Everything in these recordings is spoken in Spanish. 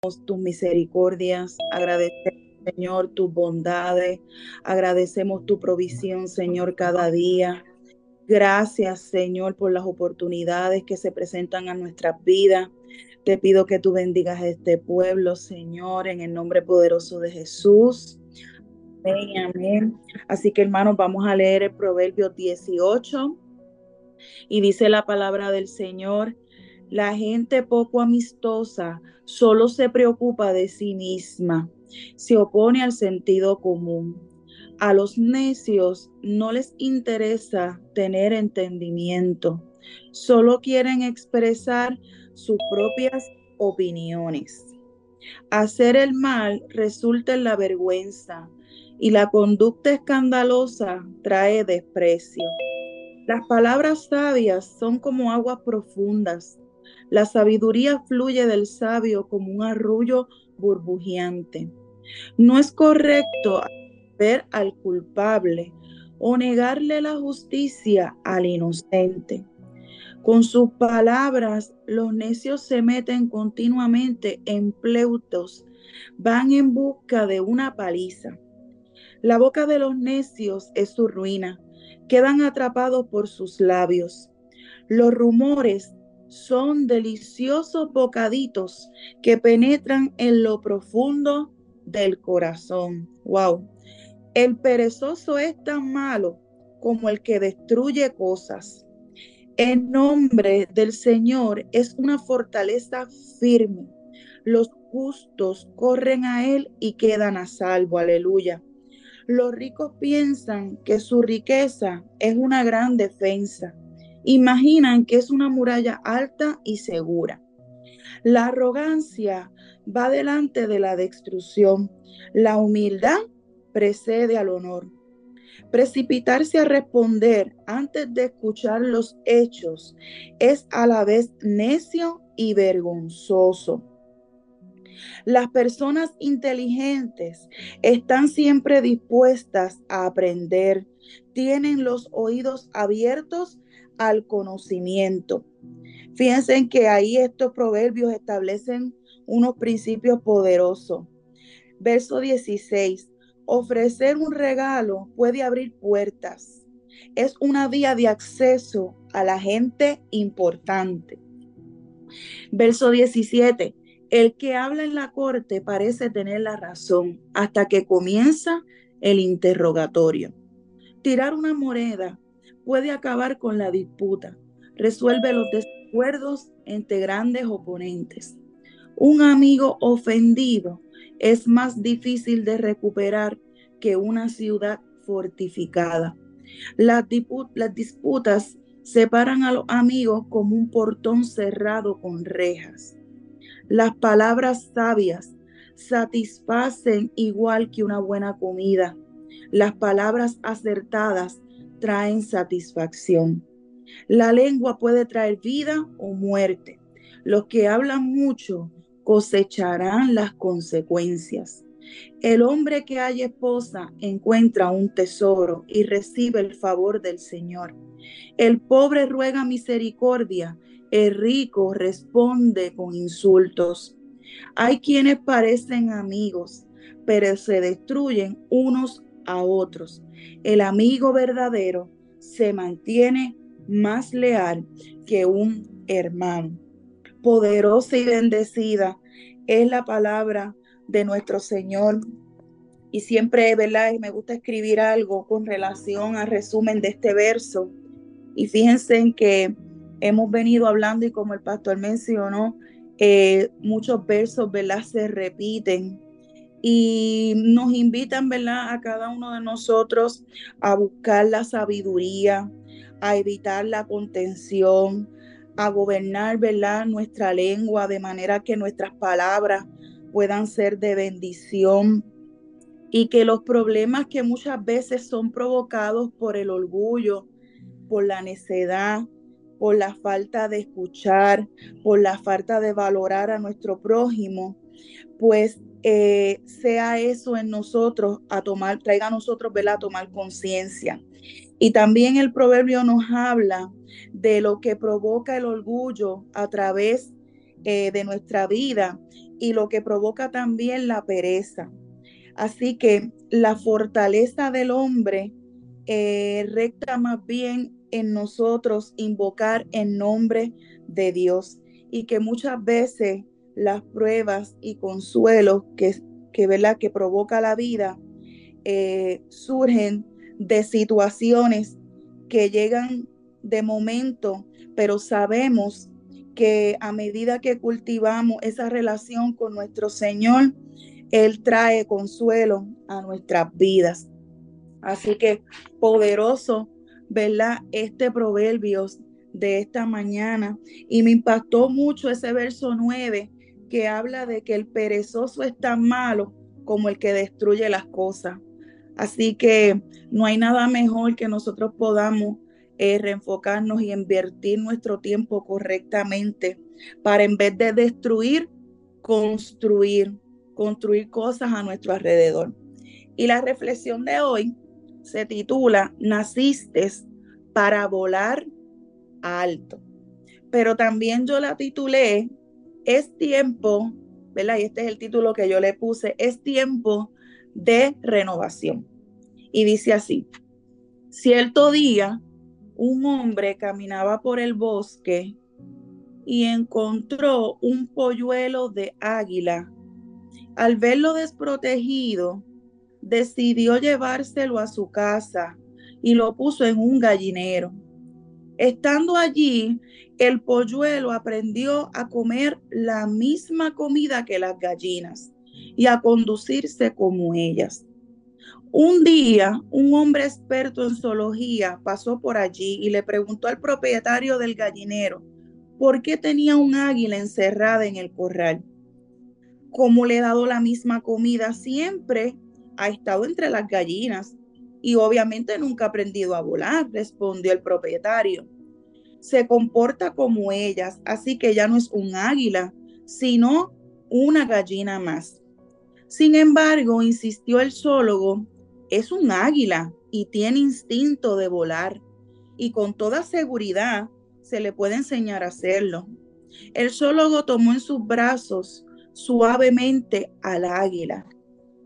tus misericordias, agradecemos, Señor, tus bondades, agradecemos tu provisión, Señor, cada día. Gracias, Señor, por las oportunidades que se presentan a nuestras vidas. Te pido que tú bendigas a este pueblo, Señor, en el nombre poderoso de Jesús. Amén, amén. Así que, hermanos, vamos a leer el Proverbio 18 y dice la palabra del Señor. La gente poco amistosa solo se preocupa de sí misma, se opone al sentido común a los necios no les interesa tener entendimiento, solo quieren expresar sus propias opiniones. Hacer el mal resulta en la vergüenza y la conducta escandalosa trae desprecio. Las palabras sabias son como aguas profundas. La sabiduría fluye del sabio como un arrullo burbujeante. No es correcto ver al culpable o negarle la justicia al inocente. Con sus palabras, los necios se meten continuamente en pleutos, van en busca de una paliza. La boca de los necios es su ruina, quedan atrapados por sus labios. Los rumores son deliciosos bocaditos que penetran en lo profundo del corazón. Wow. El perezoso es tan malo como el que destruye cosas. El nombre del Señor es una fortaleza firme. Los justos corren a Él y quedan a salvo. Aleluya. Los ricos piensan que su riqueza es una gran defensa. Imaginan que es una muralla alta y segura. La arrogancia va delante de la destrucción. La humildad precede al honor. Precipitarse a responder antes de escuchar los hechos es a la vez necio y vergonzoso. Las personas inteligentes están siempre dispuestas a aprender, tienen los oídos abiertos al conocimiento. Fíjense que ahí estos proverbios establecen unos principios poderosos. Verso 16. Ofrecer un regalo puede abrir puertas. Es una vía de acceso a la gente importante. Verso 17. El que habla en la corte parece tener la razón hasta que comienza el interrogatorio. Tirar una moneda puede acabar con la disputa. Resuelve los desacuerdos entre grandes oponentes. Un amigo ofendido es más difícil de recuperar que una ciudad fortificada. Las, disputas separan a los amigos como un portón cerrado con rejas. Las palabras sabias satisfacen igual que una buena comida. Las palabras acertadas traen satisfacción. La lengua puede traer vida o muerte. Los que hablan mucho cosecharán las consecuencias. El hombre que haya esposa encuentra un tesoro y recibe el favor del Señor. El pobre ruega misericordia, el rico responde con insultos. Hay quienes parecen amigos, pero se destruyen unos a otros. El amigo verdadero se mantiene más leal que un hermano poderosa y bendecida es la palabra de nuestro Señor. Y siempre, ¿verdad? Me gusta escribir algo con relación al resumen de este verso. Y fíjense en que hemos venido hablando y como el pastor mencionó, eh, muchos versos, ¿verdad? Se repiten y nos invitan, ¿verdad? A cada uno de nosotros a buscar la sabiduría, a evitar la contención, a gobernar, ¿verdad? Nuestra lengua de manera que nuestras palabras puedan ser de bendición y que los problemas que muchas veces son provocados por el orgullo, por la necedad, por la falta de escuchar, por la falta de valorar a nuestro prójimo, pues eh, sea eso en nosotros a tomar, traiga a nosotros. A tomar conciencia. Y también el proverbio nos habla de lo que provoca el orgullo a través eh, de nuestra vida y lo que provoca también la pereza. Así que la fortaleza del hombre eh, recta más bien en nosotros invocar en nombre de Dios y que muchas veces las pruebas y consuelos que, que, que provoca la vida eh, surgen de situaciones que llegan de momento, pero sabemos que a medida que cultivamos esa relación con nuestro Señor, Él trae consuelo a nuestras vidas. Así que poderoso, ¿verdad? Este proverbio de esta mañana. Y me impactó mucho ese verso 9 que habla de que el perezoso es tan malo como el que destruye las cosas. Así que no hay nada mejor que nosotros podamos eh, reenfocarnos y invertir nuestro tiempo correctamente para en vez de destruir, construir, construir cosas a nuestro alrededor. Y la reflexión de hoy se titula Naciste para volar alto. Pero también yo la titulé Es tiempo, ¿verdad? Y este es el título que yo le puse, es tiempo de renovación. Y dice así, cierto día un hombre caminaba por el bosque y encontró un polluelo de águila. Al verlo desprotegido, decidió llevárselo a su casa y lo puso en un gallinero. Estando allí, el polluelo aprendió a comer la misma comida que las gallinas y a conducirse como ellas. Un día, un hombre experto en zoología pasó por allí y le preguntó al propietario del gallinero por qué tenía un águila encerrada en el corral. Como le he dado la misma comida siempre, ha estado entre las gallinas y obviamente nunca ha aprendido a volar, respondió el propietario. Se comporta como ellas, así que ya no es un águila, sino una gallina más. Sin embargo, insistió el zoólogo, es un águila y tiene instinto de volar y con toda seguridad se le puede enseñar a hacerlo. El zoólogo tomó en sus brazos suavemente al águila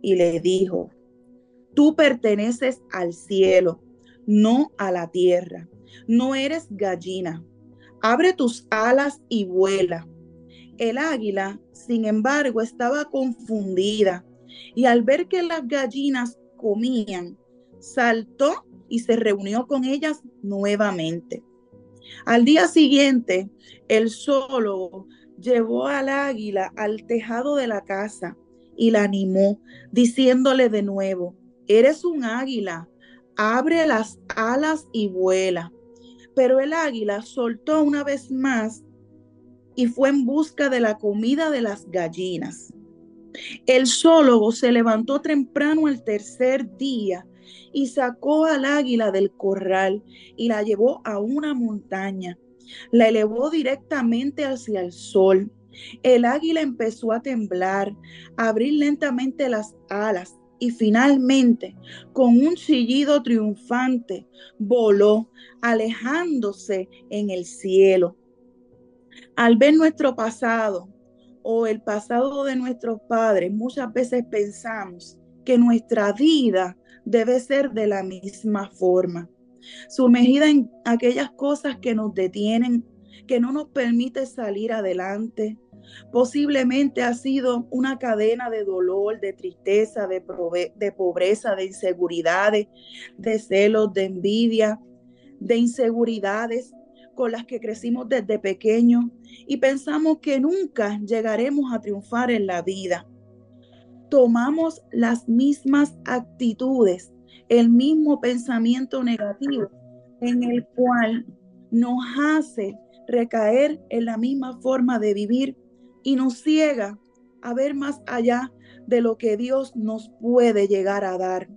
y le dijo, tú perteneces al cielo, no a la tierra. No eres gallina. Abre tus alas y vuela. El águila, sin embargo, estaba confundida y al ver que las gallinas comían, saltó y se reunió con ellas nuevamente. Al día siguiente, el solo llevó al águila al tejado de la casa y la animó, diciéndole de nuevo, eres un águila, abre las alas y vuela. Pero el águila soltó una vez más y fue en busca de la comida de las gallinas. El zoólogo se levantó temprano el tercer día y sacó al águila del corral y la llevó a una montaña. La elevó directamente hacia el sol. El águila empezó a temblar, a abrir lentamente las alas y finalmente, con un chillido triunfante, voló, alejándose en el cielo. Al ver nuestro pasado, o el pasado de nuestros padres, muchas veces pensamos que nuestra vida debe ser de la misma forma, sumergida en aquellas cosas que nos detienen, que no nos permite salir adelante. Posiblemente ha sido una cadena de dolor, de tristeza, de, pobreza, de inseguridades, de celos, de envidia, de inseguridades con las que crecimos desde pequeños y pensamos que nunca llegaremos a triunfar en la vida. Tomamos las mismas actitudes, el mismo pensamiento negativo en el cual nos hace recaer en la misma forma de vivir y nos ciega a ver más allá de lo que Dios nos puede llegar a dar.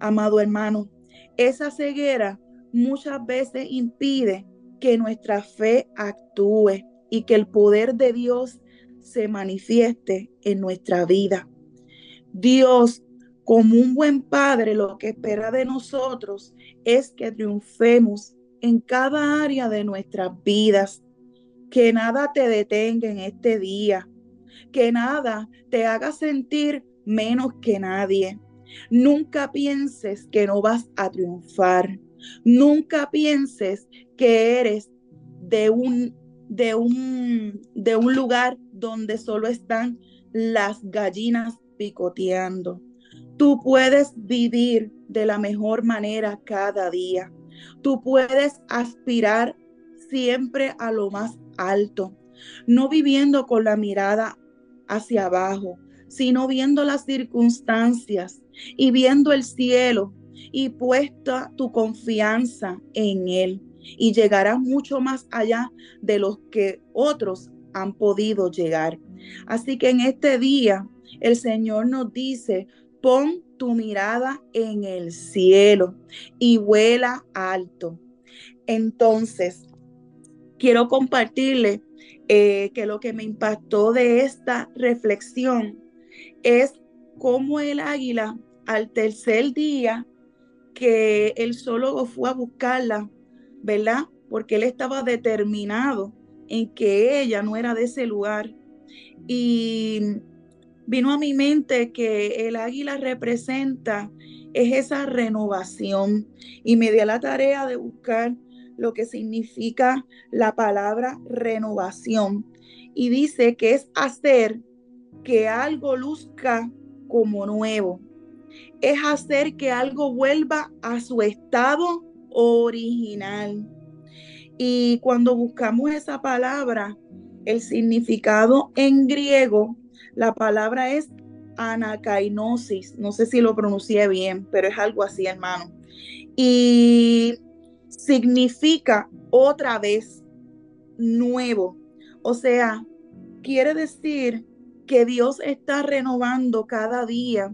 Amado hermano, esa ceguera muchas veces impide que nuestra fe actúe y que el poder de Dios se manifieste en nuestra vida. Dios, como un buen padre, lo que espera de nosotros es que triunfemos en cada área de nuestras vidas. Que nada te detenga en este día. que nada te haga sentir menos que nadie. Nunca pienses que no vas a triunfar. Nunca pienses que eres de un, de un, de un lugar donde solo están las gallinas picoteando. Tú puedes vivir de la mejor manera cada día. Tú puedes aspirar siempre a lo más alto, no viviendo con la mirada hacia abajo, sino viendo las circunstancias y viendo el cielo y puesta tu confianza en Él. Y llegarás mucho más allá de los que otros han podido llegar. Así que en este día el Señor nos dice, pon tu mirada en el cielo y vuela alto. Entonces, quiero compartirle eh, que lo que me impactó de esta reflexión es cómo el águila al tercer día que el zoólogo fue a buscarla, ¿verdad? Porque él estaba determinado en que ella no era de ese lugar. Y vino a mi mente que el águila representa es esa renovación y me di a la tarea de buscar lo que significa la palabra renovación y dice que es hacer que algo luzca como nuevo. Es hacer que algo vuelva a su estado original. Y cuando buscamos esa palabra, el significado en griego, la palabra es anakainosis. No sé si lo pronuncié bien, pero es algo así, hermano. Y significa otra vez nuevo. O sea, quiere decir que Dios está renovando cada día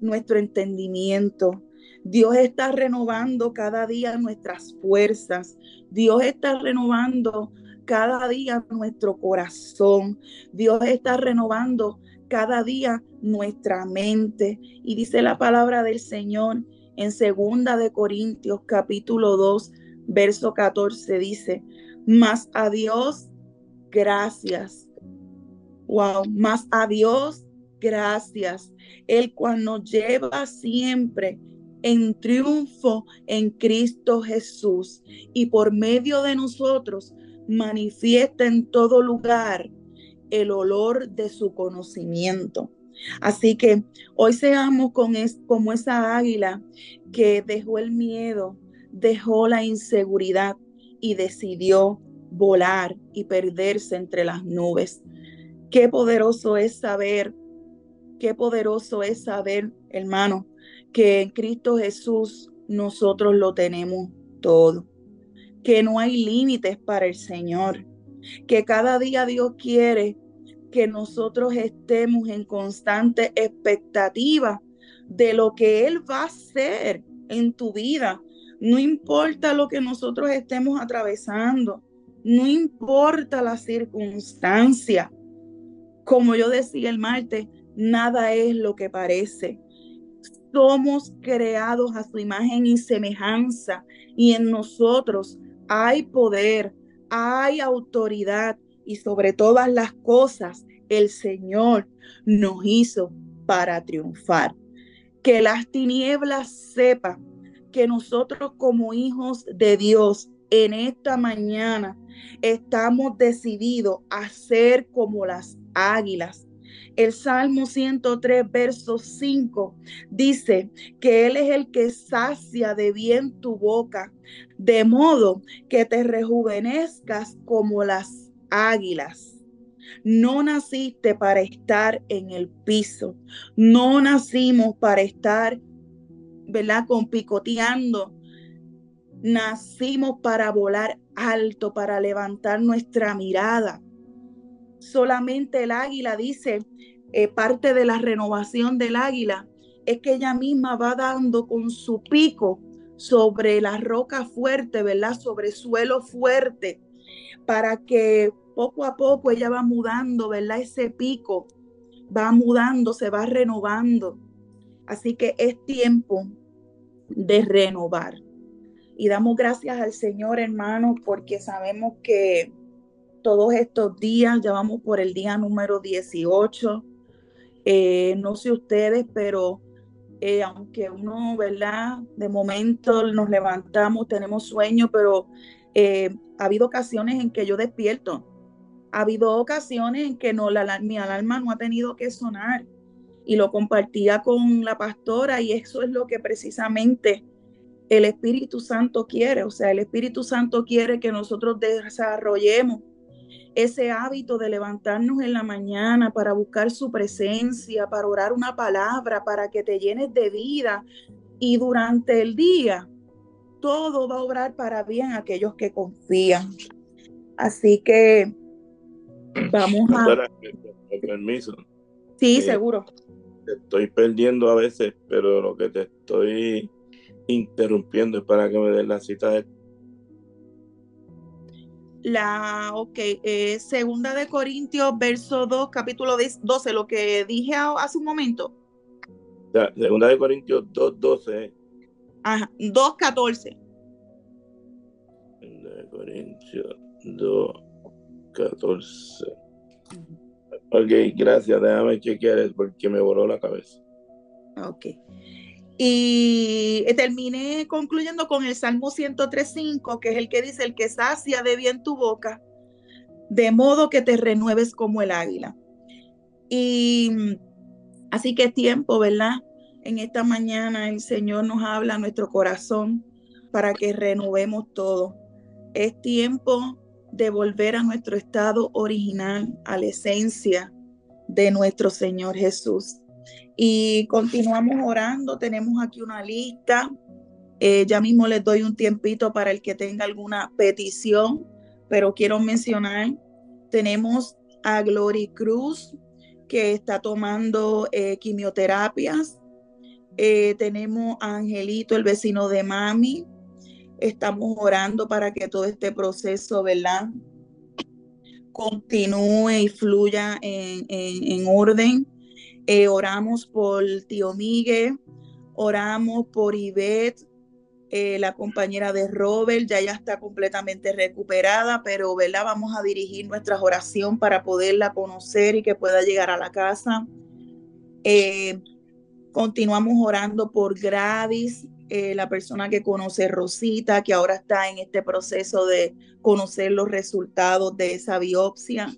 nuestro entendimiento. Dios está renovando cada día nuestras fuerzas. Dios está renovando cada día nuestro corazón. Dios está renovando cada día nuestra mente. Y dice la palabra del Señor en segunda de Corintios capítulo 2, verso 14 dice, "Mas a Dios gracias Wow, más a Dios, gracias. El cual nos lleva siempre en triunfo en Cristo Jesús y por medio de nosotros manifiesta en todo lugar el olor de su conocimiento. Así que hoy seamos con como esa águila que dejó el miedo, dejó la inseguridad y decidió volar y perderse entre las nubes. Qué poderoso es saber, qué poderoso es saber, hermano, que en Cristo Jesús nosotros lo tenemos todo, que no hay límites para el Señor, que cada día Dios quiere que nosotros estemos en constante expectativa de lo que Él va a hacer en tu vida. No importa lo que nosotros estemos atravesando, no importa la circunstancia. Como yo decía el martes, nada es lo que parece. Somos creados a su imagen y semejanza y en nosotros hay poder, hay autoridad y sobre todas las cosas el Señor nos hizo para triunfar. Que las tinieblas sepan que nosotros como hijos de Dios en esta mañana estamos decididos a ser como las águilas. El Salmo 103, verso 5 dice que Él es el que sacia de bien tu boca, de modo que te rejuvenezcas como las águilas. No naciste para estar en el piso, no nacimos para estar, ¿verdad? Con picoteando. Nacimos para volar alto, para levantar nuestra mirada solamente el águila, dice, eh, parte de la renovación del águila, es que ella misma va dando con su pico sobre la roca fuerte, ¿verdad? Sobre suelo fuerte, para que poco a poco ella va mudando, ¿verdad? Ese pico va mudando, se va renovando. Así que es tiempo de renovar. Y damos gracias al Señor, hermano, porque sabemos que todos estos días, ya vamos por el día número 18. Eh, no sé ustedes, pero eh, aunque uno, ¿verdad? De momento nos levantamos, tenemos sueño, pero eh, ha habido ocasiones en que yo despierto. Ha habido ocasiones en que no, la, mi alarma no ha tenido que sonar. Y lo compartía con la pastora y eso es lo que precisamente el Espíritu Santo quiere. O sea, el Espíritu Santo quiere que nosotros desarrollemos ese hábito de levantarnos en la mañana para buscar su presencia, para orar una palabra, para que te llenes de vida. Y durante el día, todo va a obrar para bien a aquellos que confían. Así que vamos a... Permiso. Sí, eh, seguro. Te estoy perdiendo a veces, pero lo que te estoy interrumpiendo es para que me den la cita de la, ok, eh, segunda de Corintios, verso 2, capítulo 12, lo que dije hace un momento. segunda de Corintios 2, 12. Ajá, 2, 14. Segunda de Corintios 2, 14. Ok, gracias, déjame chequear porque me voló la cabeza. Ok. Y terminé concluyendo con el Salmo 103.5, que es el que dice, el que sacia de bien tu boca, de modo que te renueves como el águila. Y así que es tiempo, ¿verdad? En esta mañana el Señor nos habla a nuestro corazón para que renovemos todo. Es tiempo de volver a nuestro estado original, a la esencia de nuestro Señor Jesús. Y continuamos orando. Tenemos aquí una lista. Eh, ya mismo les doy un tiempito para el que tenga alguna petición, pero quiero mencionar, tenemos a Glory Cruz, que está tomando eh, quimioterapias. Eh, tenemos a Angelito, el vecino de mami. Estamos orando para que todo este proceso, ¿verdad? Continúe y fluya en, en orden. Eh, oramos por tío Miguel, oramos por Ivette, eh, la compañera de Robert, ya ya está completamente recuperada, pero ¿verdad? vamos a dirigir nuestra oración para poderla conocer y que pueda llegar a la casa. Eh, continuamos orando por Gradis, la persona que conoce Rosita, que ahora está en este proceso de conocer los resultados de esa biopsia.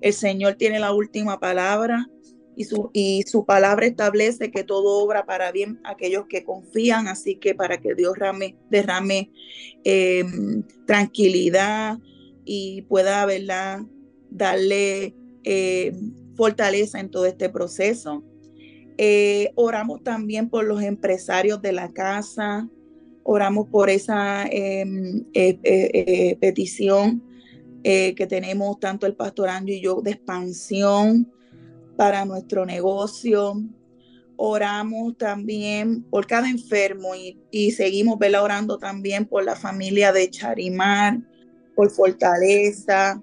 El Señor tiene la última palabra y su, y su palabra establece que todo obra para bien aquellos que confían, así que para que Dios rame, derrame em, tranquilidad y pueda ¿verdad? darle em, fortaleza en todo este proceso. Eh, oramos también por los empresarios de la casa, oramos por esa em, eh, eh, petición que tenemos tanto el pastor Anjo y yo de expansión para nuestro negocio. Oramos también por cada enfermo y, seguimos orando también por la familia de Charimar, por fortaleza,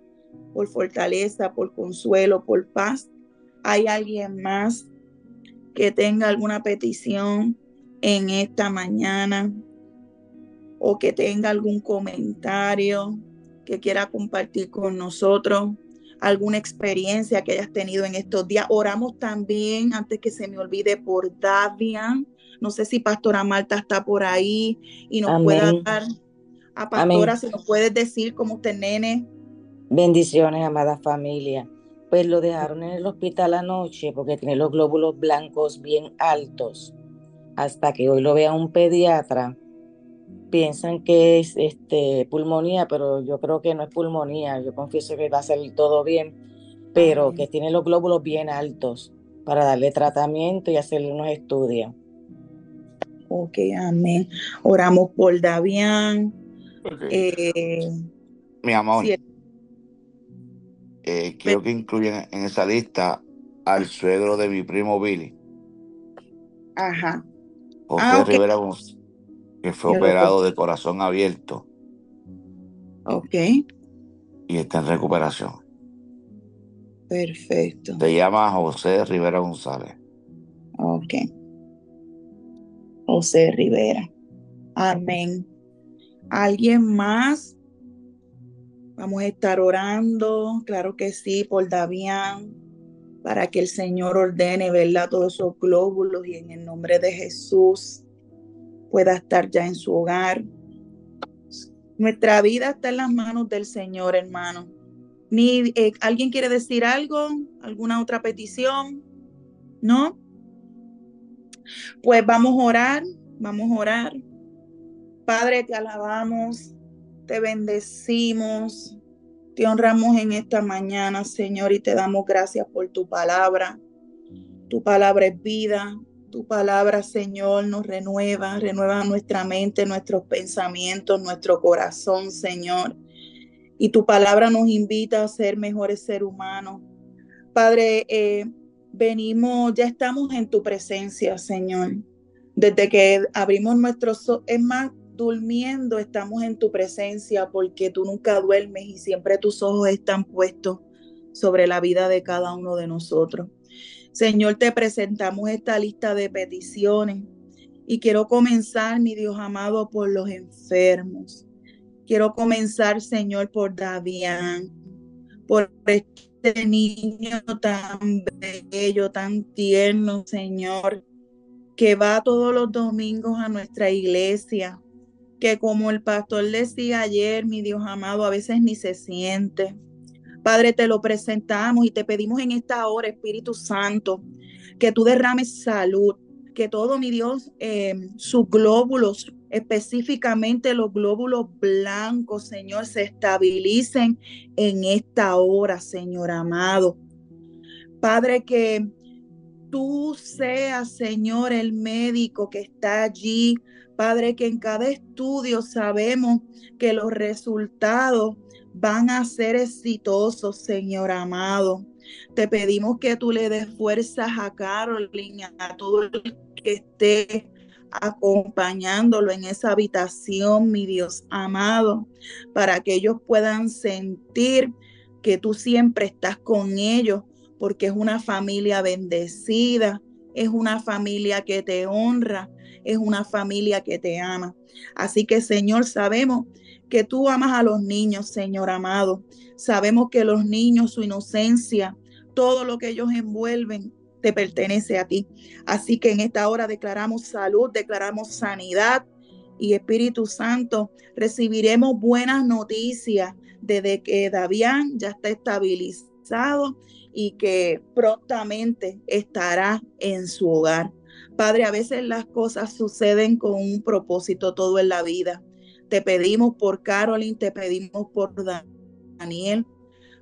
por fortaleza, por consuelo, por paz. ¿Hay alguien más que tenga alguna petición en esta mañana o que tenga algún comentario que quiera compartir con nosotros? alguna experiencia que hayas tenido en estos días. Oramos también, antes que se me olvide, por Davian. No sé si Pastora Marta está por ahí y nos pueda dar a Pastora, si nos puedes decir cómo usted, nene. Bendiciones, amada familia. Pues lo dejaron en el hospital anoche porque tiene los glóbulos blancos bien altos. Hasta que hoy lo vea un pediatra piensan que es este, pulmonía, pero yo creo que no es pulmonía. Yo confieso que va a salir todo bien, pero que tiene los glóbulos bien altos para darle tratamiento y hacerle unos estudios. Ok, amén. Oramos por Davián. Eh, mi amor, eh, quiero que incluyan en esa lista al suegro de mi primo Billy. Ajá. José ah, Rivera que fue operado de corazón abierto. Ok. Y está en recuperación. Perfecto. Se llama José Rivera González. Ok. José Rivera. Amén. ¿Alguien más? Vamos a estar orando, claro que sí, por Davián, para que el Señor ordene, ¿verdad? Todos esos glóbulos y en el nombre de Jesús pueda estar ya en su hogar. Nuestra vida está en las manos del Señor, hermano. Ni, eh, ¿Alguien quiere decir algo? ¿Alguna otra petición? ¿No? Pues vamos a orar, vamos a orar. Padre, te alabamos, te bendecimos, te honramos en esta mañana, Señor, y te damos gracias por tu palabra. Tu palabra es vida, tu palabra, Señor, nos renueva, renueva nuestra mente, nuestros pensamientos, nuestro corazón, Señor. Y tu palabra nos invita a ser mejores seres humanos. Padre, eh, venimos, ya estamos en tu presencia, Señor. Desde que abrimos nuestros ojos, es más, durmiendo estamos en tu presencia porque tú nunca duermes y siempre tus ojos están puestos sobre la vida de cada uno de nosotros. Señor, te presentamos esta lista de peticiones y quiero comenzar, mi Dios amado, por los enfermos. Quiero comenzar, Señor, por Davián, por este niño tan bello, tan tierno, Señor, que va todos los domingos a nuestra iglesia, que como el pastor decía ayer, mi Dios amado, a veces ni se siente. Padre, te lo presentamos y te pedimos en esta hora, Espíritu Santo, que tú derrames salud, que todo, mi Dios, eh, sus glóbulos, específicamente los glóbulos blancos, Señor, se estabilicen en esta hora, Señor amado. Padre, que tú seas, Señor, el médico que está allí Padre, que en cada estudio sabemos que los resultados van a ser exitosos, Señor amado. Te pedimos que tú le des fuerzas a Carolina, a todo el que esté acompañándolo en esa habitación, mi Dios amado, para que ellos puedan sentir que tú siempre estás con ellos, porque es una familia bendecida, es una familia que te honra, es una familia que te ama. Así que, Señor, sabemos que tú amas a los niños, Señor amado. Sabemos que los niños, su inocencia, todo lo que ellos envuelven, te pertenece a ti. Así que en esta hora declaramos salud, declaramos sanidad y Espíritu Santo, recibiremos buenas noticias desde que Davián ya está estabilizado y que prontamente estará en su hogar. Padre, a veces las cosas suceden con un propósito todo en la vida. Te pedimos por Carolyn, te pedimos por Daniel,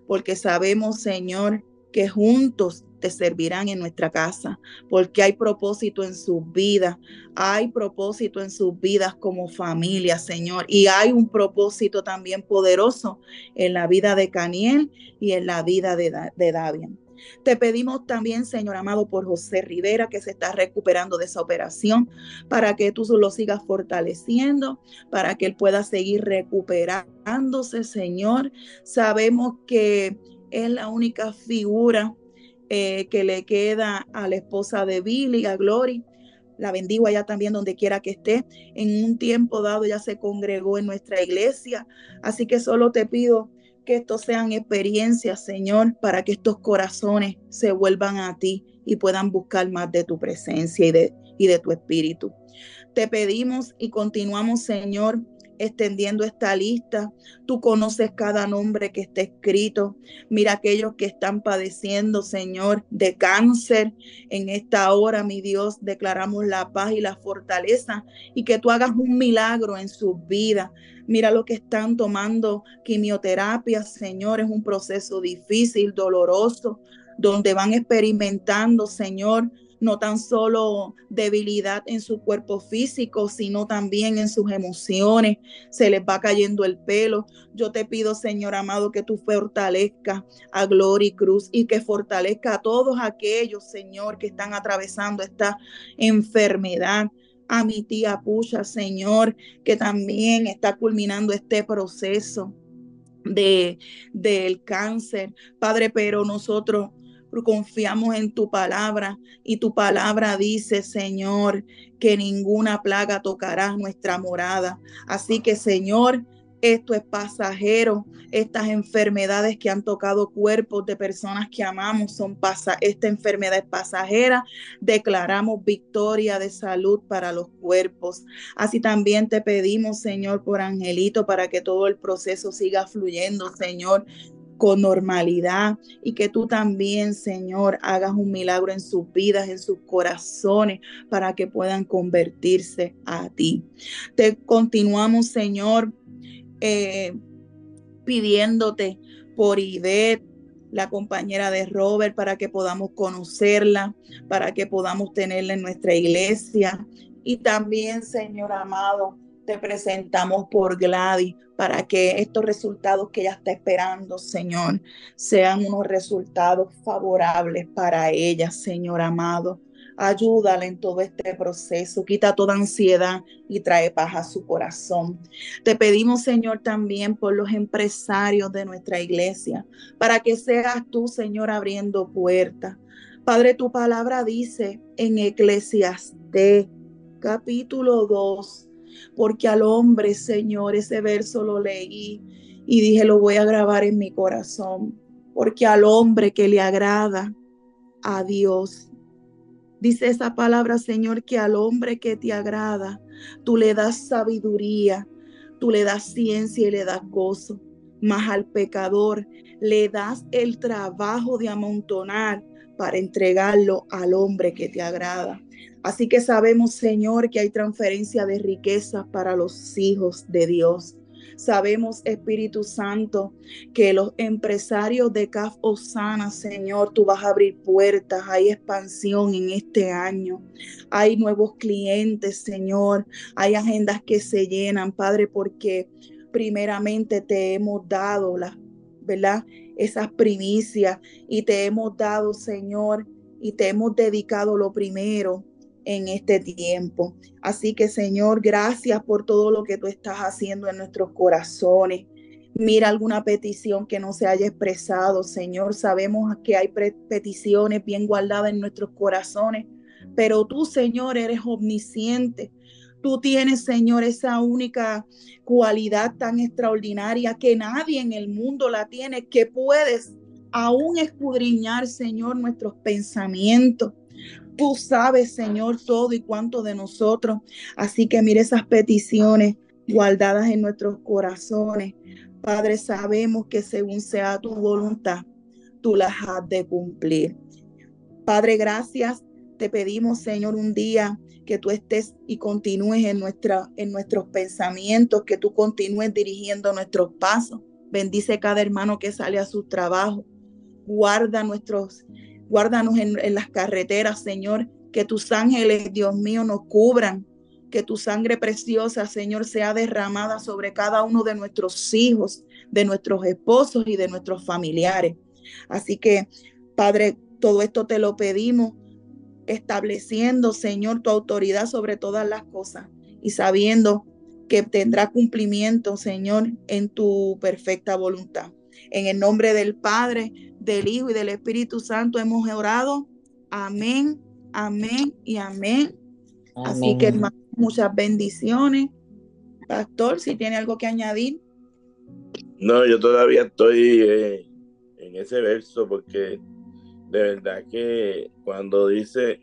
porque sabemos, Señor, que juntos te servirán en nuestra casa, porque hay propósito en sus vidas, hay propósito en sus vidas como familia, Señor, y hay un propósito también poderoso en la vida de Caniel y en la vida de, de Davian. Te pedimos también, Señor amado, por José Rivera, que se está recuperando de esa operación, para que tú lo sigas fortaleciendo, para que él pueda seguir recuperándose, Señor. Sabemos que es la única figura eh, que le queda a la esposa de Billy, a Glory. La bendigo allá también donde quiera que esté. En un tiempo dado ya se congregó en nuestra iglesia. Así que solo te pido que estos sean experiencias, Señor, para que estos corazones se vuelvan a ti y puedan buscar más de tu presencia y de, y de tu espíritu. Te pedimos y continuamos, Señor, extendiendo esta lista. Tú conoces cada nombre que está escrito. Mira aquellos que están padeciendo, Señor, de cáncer. En esta hora, mi Dios, declaramos la paz y la fortaleza y que tú hagas un milagro en sus vidas. Mira lo que están tomando quimioterapia, Señor. Es un proceso difícil, doloroso, donde van experimentando, Señor, no tan solo debilidad en su cuerpo físico, sino también en sus emociones. Se les va cayendo el pelo. Yo te pido, Señor amado, que tú fortalezcas a Gloria Cruz y que fortalezca a todos aquellos, Señor, que están atravesando esta enfermedad a mi tía Pucha, Señor, que también está culminando este proceso de del cáncer, Padre, pero nosotros confiamos en tu palabra y tu palabra dice, Señor, que ninguna plaga tocará nuestra morada. Así que, Señor, esto es pasajero. Estas enfermedades que han tocado cuerpos de personas que amamos son pasa esta enfermedad es pasajera. Declaramos victoria de salud para los cuerpos. Así también te pedimos, Señor, por Angelito, para que todo el proceso siga fluyendo, Señor con normalidad y que tú también, Señor, hagas un milagro en sus vidas, en sus corazones, para que puedan convertirse a ti. Te continuamos, Señor, eh, pidiéndote por Ivette, la compañera de Robert, para que podamos conocerla, para que podamos tenerla en nuestra iglesia. Y también, Señor amado, te presentamos por Gladys para que estos resultados que ella está esperando, Señor, sean unos resultados favorables para ella, Señor amado. Ayúdale en todo este proceso, quita toda ansiedad y trae paz a su corazón. Te pedimos, Señor, también por los empresarios de nuestra iglesia, para que seas tú, Señor, abriendo puertas. Padre, tu palabra dice en Eclesiastés, capítulo 2, porque al hombre, Señor, ese verso lo leí y dije, lo voy a grabar en mi corazón, porque al hombre que le agrada a Dios, Dice esa palabra, Señor, que al hombre que te agrada, tú le das sabiduría, tú le das ciencia y le das gozo. Mas al pecador le das el trabajo de amontonar para entregarlo al hombre que te agrada. Así que sabemos, Señor, que hay transferencia de riquezas para los hijos de Dios. Sabemos, Espíritu Santo, que los empresarios de CAF Osana, Señor, tú vas a abrir puertas, hay expansión en este año, hay nuevos clientes, Señor, hay agendas que se llenan, Padre, porque primeramente te hemos dado las, ¿verdad? Esas primicias y te hemos dado, Señor, y te hemos dedicado lo primero en este tiempo. Así que Señor, gracias por todo lo que tú estás haciendo en nuestros corazones. Mira alguna petición que no se haya expresado, Señor. Sabemos que hay peticiones bien guardadas en nuestros corazones, pero tú, Señor, eres omnisciente. Tú tienes, Señor, esa única cualidad tan extraordinaria que nadie en el mundo la tiene, que puedes aún escudriñar, Señor, nuestros pensamientos. Tú sabes, Señor, todo y cuánto de nosotros. Así que mire esas peticiones guardadas en nuestros corazones. Padre, sabemos que según sea tu voluntad, tú las has de cumplir. Padre, gracias. Te pedimos, Señor, un día que tú estés y continúes en, nuestra, en nuestros pensamientos, que tú continúes dirigiendo nuestros pasos. Bendice cada hermano que sale a su trabajo. Guarda nuestros Guárdanos en, las carreteras, Señor. Que tus ángeles, Dios mío, nos cubran. Que tu sangre preciosa, Señor, sea derramada sobre cada uno de nuestros hijos, de nuestros esposos y de nuestros familiares. Así que, Padre, todo esto te lo pedimos, estableciendo, Señor, tu autoridad sobre todas las cosas y sabiendo que tendrá cumplimiento, Señor, en tu perfecta voluntad. En el nombre del Padre, del Hijo y del Espíritu Santo hemos orado. Amén, amén y amén. Así que hermano, muchas bendiciones. Pastor, si tiene algo que añadir. No, yo todavía estoy eh, en ese verso porque de verdad que cuando dice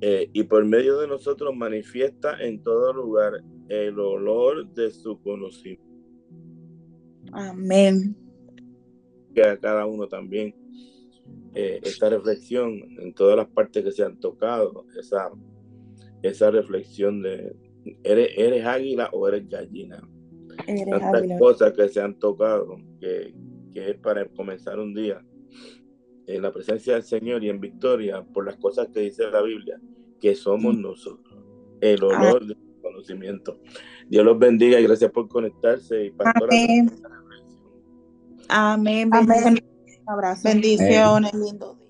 eh, y por medio de nosotros manifiesta en todo lugar el olor de su conocimiento. Amén que a cada uno también eh, esta reflexión en todas las partes que se han tocado, esa, esa reflexión de ¿eres, eres águila o eres gallina. Tantas cosas que se han tocado, que, que es para comenzar un día en la presencia del Señor y en victoria por las cosas que dice la Biblia, que somos nosotros, el olor del conocimiento. Dios los bendiga y gracias por conectarse. Y pastora, Amén. Amén. Amén. Abrazo. Bendiciones, lindo.